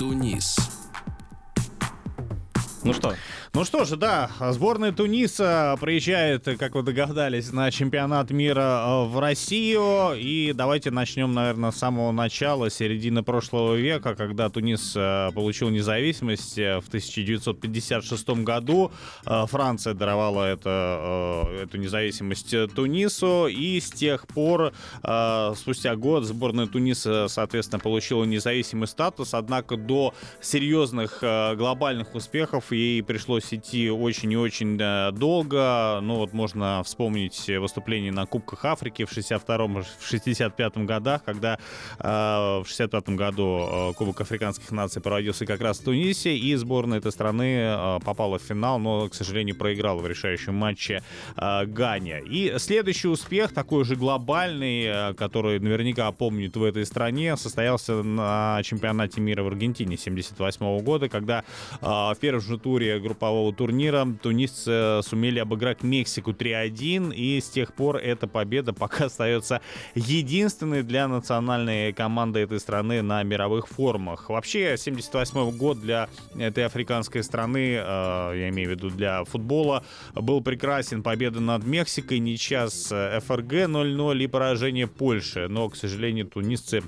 Тунис. Ну что, Ну что же, да, сборная Туниса приезжает, как вы догадались, на чемпионат мира э, в Россию. И давайте начнем, наверное, с самого начала, середины прошлого века, когда Тунис э, получил независимость э, в 1956 году. Франция даровала это, эту независимость Тунису. И с тех пор, спустя год, сборная Туниса, соответственно, получила независимый статус. Однако до серьезных глобальных успехов ей пришлось идти очень и очень долго. Ну вот можно вспомнить выступление на Кубках Африки в 62-м, в 65-м годах, когда э, в 65-м году э, Кубок африканских наций проводился как раз в Тунисе, и сборная этой страны э, попала в финал, но, к сожалению, проиграла в решающем матче э, Ганя. И следующий успех, такой же глобальный, э, который наверняка помнит в этой стране, состоялся на чемпионате мира в Аргентине 78 года, когда э, в первом же туре группового турнира тунисцы сумели обыграть Мексику 3-1, и с тех пор эта победа пока остается единственной для национальной команды этой страны на мировых форумах. Вообще, 78 год для этой африканской страны, э, я имею в виду для футбола, был прекрасен. Победа над Мексикой, ничья с ФРГ 0-0 и поражение Польши. Но, к сожалению, тунисцы э,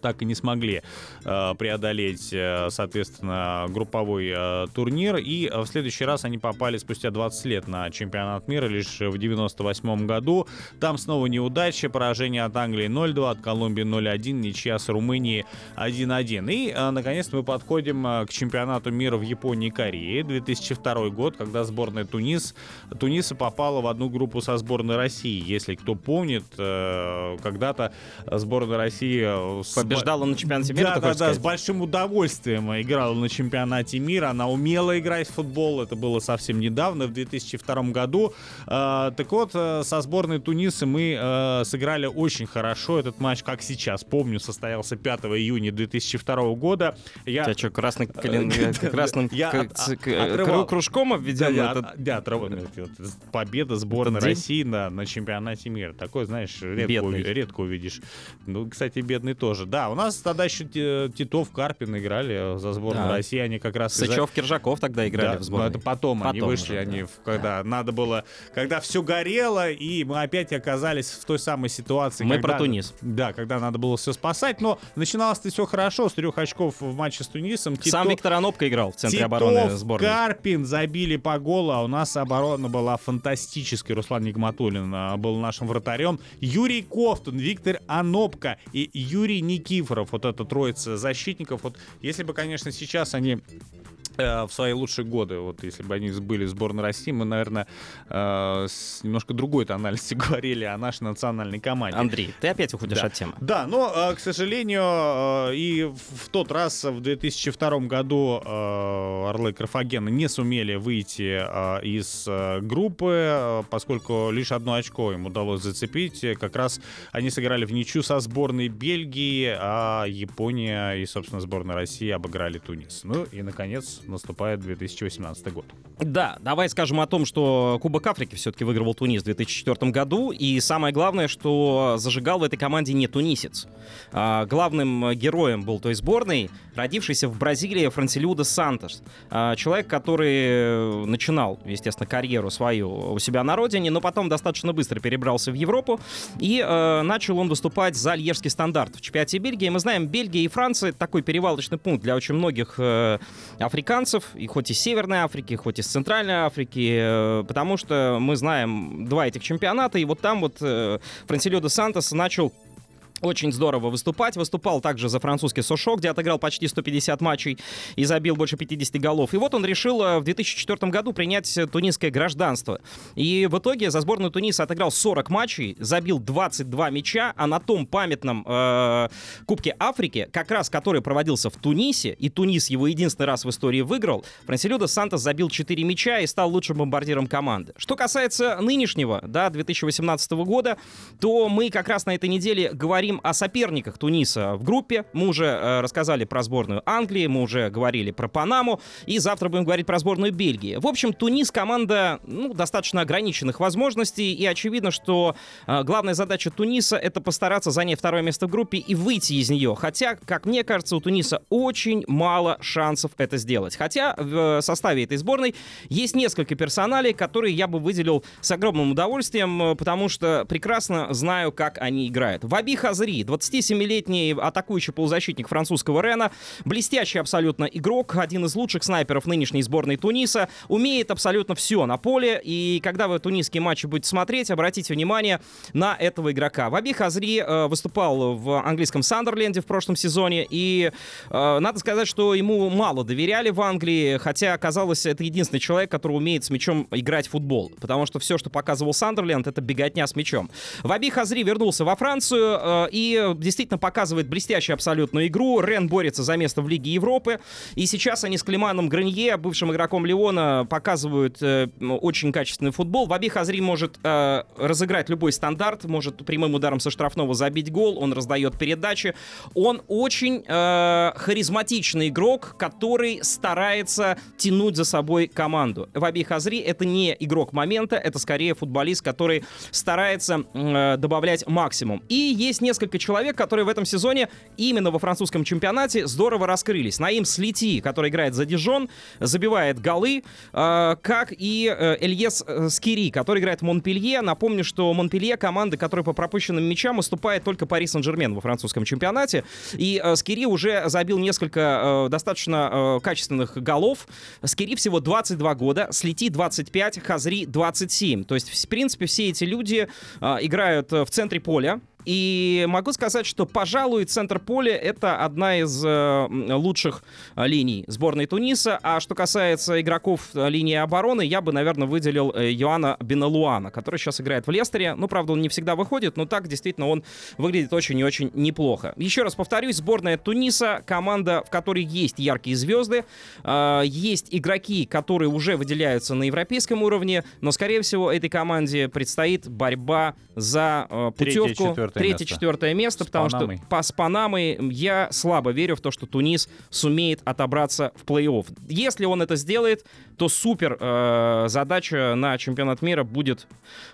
так и не смогли э, преодолеть, э, соответственно, групповой э, турнир. И э, в следующий раз они попали спустя 20 лет на чемпионат мира, лишь в 98 году. Там снова неудача, поражение от Англии 0-2, от Колумбии 0-1, ничья с Румынией 1-1. И, э, наконец, мы подходим э, к чемпионату мира в Японии и Корее. 2002 год, когда сборная Тунис, Туниса попала в одну группу со сборной России. Если кто помнит, э, когда-то сборная России э, побеждала на чемпионате мира, да, да, да, с большим удовольствием играла на чемпионате мира. Она умела играть в футбол. Это было совсем недавно, в 2002 году. Э, так вот, э, со сборной Туниса мы э, сыграли очень хорошо. Этот матч, как сейчас помню, состоялся 5 июня 2002 года. Я... У тебя что, красный, красным кружком обведен да, это победа сборной? России на, на чемпионате мира. Такой, знаешь, редко увидишь. Ну, кстати, бедный тоже. Да, у нас тогда еще Ти- Титов, Карпин играли за сборную Да. России. Они как раз... Сычев, Киржаков тогда играли да, в сборной. но это потом, они Потом вышли, уже, они, да. когда надо было, когда все горело, и мы опять оказались в той самой ситуации. Мы когда- про Тунис. Да, когда надо было все спасать, но начиналось-то все хорошо, с трех очков в матче с Тунисом. Сам Тито- Виктор Анопко играл в центре Титов, обороны сборной. Карпин забили по голу, а у нас оборона была фантастической. Руслан Нигматуллин а, был нашим вратарем. Юрий Кофтун, Виктор Анопко и Юрий Никифоров. Вот эта троица защитников. Вот если бы, конечно, сейчас они в свои лучшие годы, вот если бы они были в сборной России, мы, наверное, э, с немножко другой тональности говорили о нашей национальной команде. Андрей, ты опять уходишь Да. от темы. Да, но, э, к сожалению, э, и в тот раз, в 2002 году, э, Орлы Карфагена не сумели выйти э, из э, группы, э, поскольку лишь одно очко им удалось зацепить. Э, Как раз они сыграли в ничью со сборной Бельгии, а Япония и, собственно, сборная России обыграли Тунис. Ну и, наконец, наступает 2018 год. Да, давай скажем о том, что Кубок Африки все-таки выигрывал Тунис в 2004 году. И самое главное, что зажигал в этой команде не тунисец. А, главным героем был той сборной, родившийся в Бразилии Франсилиуда Сантос. А, человек, который начинал, естественно, карьеру свою у себя на родине, но потом достаточно быстро перебрался в Европу. И э, начал он выступать за Льежский стандарт в чемпионате Бельгии. Мы знаем, Бельгия и Франция — такой перевалочный пункт для очень многих э, африканцев, и хоть из Северной Африки, хоть из Центральной Африки, э, потому что мы знаем два этих чемпионата, и вот там вот э, Франсилио де Сантос начал очень здорово выступать. Выступал также за французский Сошок, где отыграл почти 150 матчей и забил больше 50 голов. И вот он решил э, в 2004 году принять тунисское гражданство. И в итоге за сборную Туниса отыграл 40 матчей, забил 22 мяча, а на том памятном э, Кубке Африки, как раз который проводился в Тунисе, и Тунис его единственный раз в истории выиграл, Франсилио Сантос забил 4 мяча и стал лучшим бомбардиром команды. Что касается нынешнего, да, 2018 года, то мы как раз на этой неделе говорим поговорим о соперниках Туниса в группе. Мы уже э, рассказали про сборную Англии, мы уже говорили про Панаму, и завтра будем говорить про сборную Бельгии. В общем, Тунис команда ну, достаточно ограниченных возможностей, и очевидно, что э, главная задача Туниса это постараться занять второе место в группе и выйти из нее. Хотя, как мне кажется, у Туниса очень мало шансов это сделать. Хотя в составе этой сборной есть несколько персоналей, которые я бы выделил с огромным удовольствием, э, потому что прекрасно знаю, как они играют. Ваби Хаз Азри, 27-летний атакующий полузащитник французского Рена, блестящий абсолютно игрок, один из лучших снайперов нынешней сборной Туниса, умеет абсолютно все на поле, и когда вы тунисские матчи будете смотреть, обратите внимание на этого игрока. Ваби Хазри э, выступал в английском Сандерленде в прошлом сезоне, и э, надо сказать, что ему мало доверяли в Англии, хотя, оказалось, это единственный человек, который умеет с мячом играть в футбол, потому что все, что показывал Сандерленд, это беготня с мячом. Ваби Хазри вернулся во Францию, э, и действительно показывает блестящую абсолютную игру. Рен борется за место в Лиге Европы. И сейчас они с Климаном Гранье, бывшим игроком Леона, показывают э, очень качественный футбол. Ваби Хазри может э, разыграть любой стандарт, может прямым ударом со штрафного забить гол, он раздает передачи. Он очень э, харизматичный игрок, который старается тянуть за собой команду. Ваби Хазри это не игрок момента, это скорее футболист, который старается э, добавлять максимум. И есть несколько несколько человек, которые в этом сезоне именно во французском чемпионате здорово раскрылись. Наим Слити, который играет за Дижон, забивает голы, э, как и э, Эльес э, Скири, который играет в Монпелье. Напомню, что Монпелье команда, которая по пропущенным мячам уступает только Пари Сен-Жермен во французском чемпионате. И э, Скири уже забил несколько э, достаточно э, качественных голов. Скири всего 22 года, Слити 25, Хазри 27. То есть, в принципе, все эти люди э, играют в центре поля, и могу сказать, что, пожалуй, центр поля — это одна из э, лучших э, линий сборной Туниса. А что касается игроков э, линии обороны, я бы, наверное, выделил э, Йоанна Беналуана, который сейчас играет в Лестере. Ну, правда, он не всегда выходит, но так действительно он выглядит очень и очень неплохо. Еще раз повторюсь, сборная Туниса — команда, в которой есть яркие звезды, э, есть игроки, которые уже выделяются на европейском уровне, но, скорее всего, этой команде предстоит борьба за э, путевку третье-четвертое место, с потому Панамой. что по, с Панамой я слабо верю в то, что Тунис сумеет отобраться в плей-офф. Если он это сделает, то супер э, задача на чемпионат мира будет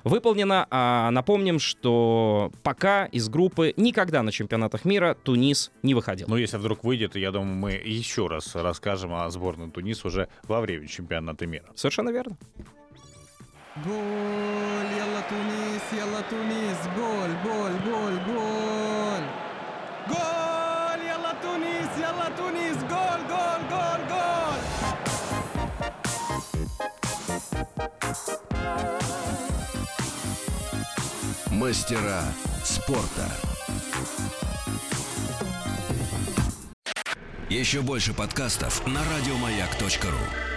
выполнена. А напомним, что пока из группы никогда на чемпионатах мира Тунис не выходил. Но если вдруг выйдет, я думаю, мы еще раз расскажем о сборной Тунис уже во время чемпионата мира. Совершенно верно. Гол! Ялла Тунис, Ялла Тунис! Гол, гол, гол, гол! Гол! Ялла Тунис, Ялла Тунис! Гол, гол, гол, гол! Мастера спорта. Еще больше подкастов на радиомаяк.ру.